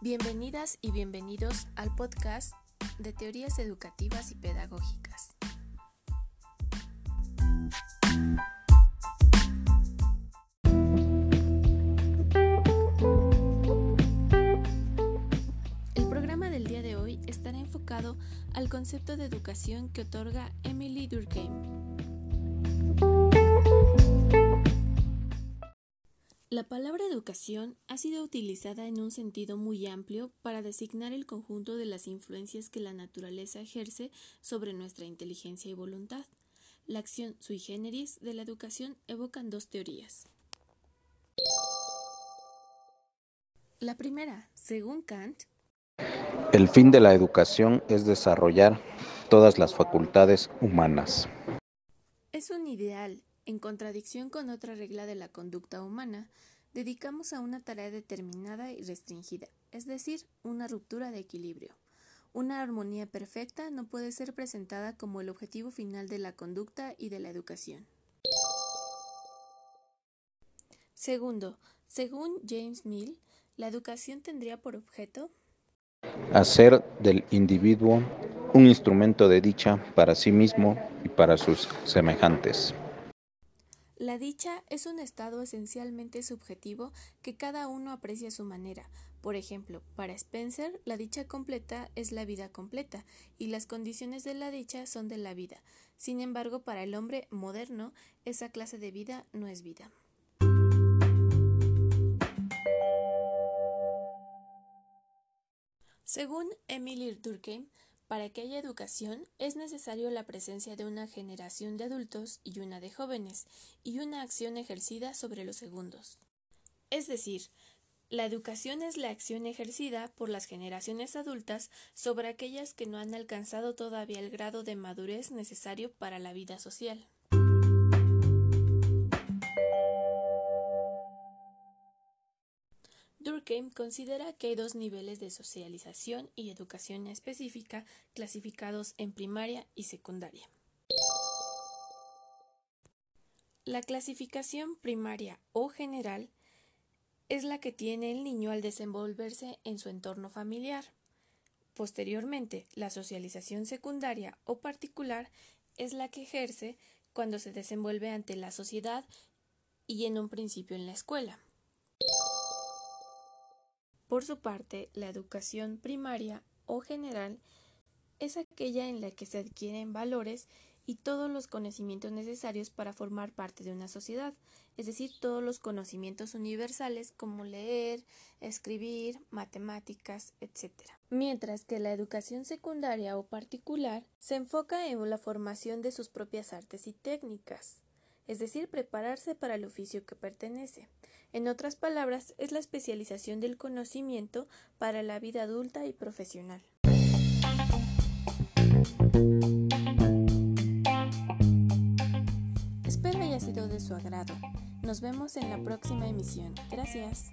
Bienvenidas y bienvenidos al podcast de teorías educativas y pedagógicas. El programa del día de hoy estará enfocado al concepto de educación que otorga Emily Durkheim. La palabra educación ha sido utilizada en un sentido muy amplio para designar el conjunto de las influencias que la naturaleza ejerce sobre nuestra inteligencia y voluntad. La acción sui generis de la educación evocan dos teorías. La primera, según Kant, el fin de la educación es desarrollar todas las facultades humanas. Es un ideal en contradicción con otra regla de la conducta humana, dedicamos a una tarea determinada y restringida, es decir, una ruptura de equilibrio. Una armonía perfecta no puede ser presentada como el objetivo final de la conducta y de la educación. Segundo, según James Mill, la educación tendría por objeto hacer del individuo un instrumento de dicha para sí mismo y para sus semejantes. La dicha es un estado esencialmente subjetivo que cada uno aprecia a su manera. Por ejemplo, para Spencer, la dicha completa es la vida completa y las condiciones de la dicha son de la vida. Sin embargo, para el hombre moderno, esa clase de vida no es vida. Según Emily Durkheim, para que haya educación es necesario la presencia de una generación de adultos y una de jóvenes, y una acción ejercida sobre los segundos. Es decir, la educación es la acción ejercida por las generaciones adultas sobre aquellas que no han alcanzado todavía el grado de madurez necesario para la vida social. Durkheim considera que hay dos niveles de socialización y educación específica clasificados en primaria y secundaria. La clasificación primaria o general es la que tiene el niño al desenvolverse en su entorno familiar. Posteriormente, la socialización secundaria o particular es la que ejerce cuando se desenvuelve ante la sociedad y en un principio en la escuela. Por su parte, la educación primaria o general es aquella en la que se adquieren valores y todos los conocimientos necesarios para formar parte de una sociedad, es decir, todos los conocimientos universales como leer, escribir, matemáticas, etc. Mientras que la educación secundaria o particular se enfoca en la formación de sus propias artes y técnicas, es decir, prepararse para el oficio que pertenece. En otras palabras, es la especialización del conocimiento para la vida adulta y profesional. Espero haya sido de su agrado. Nos vemos en la próxima emisión. Gracias.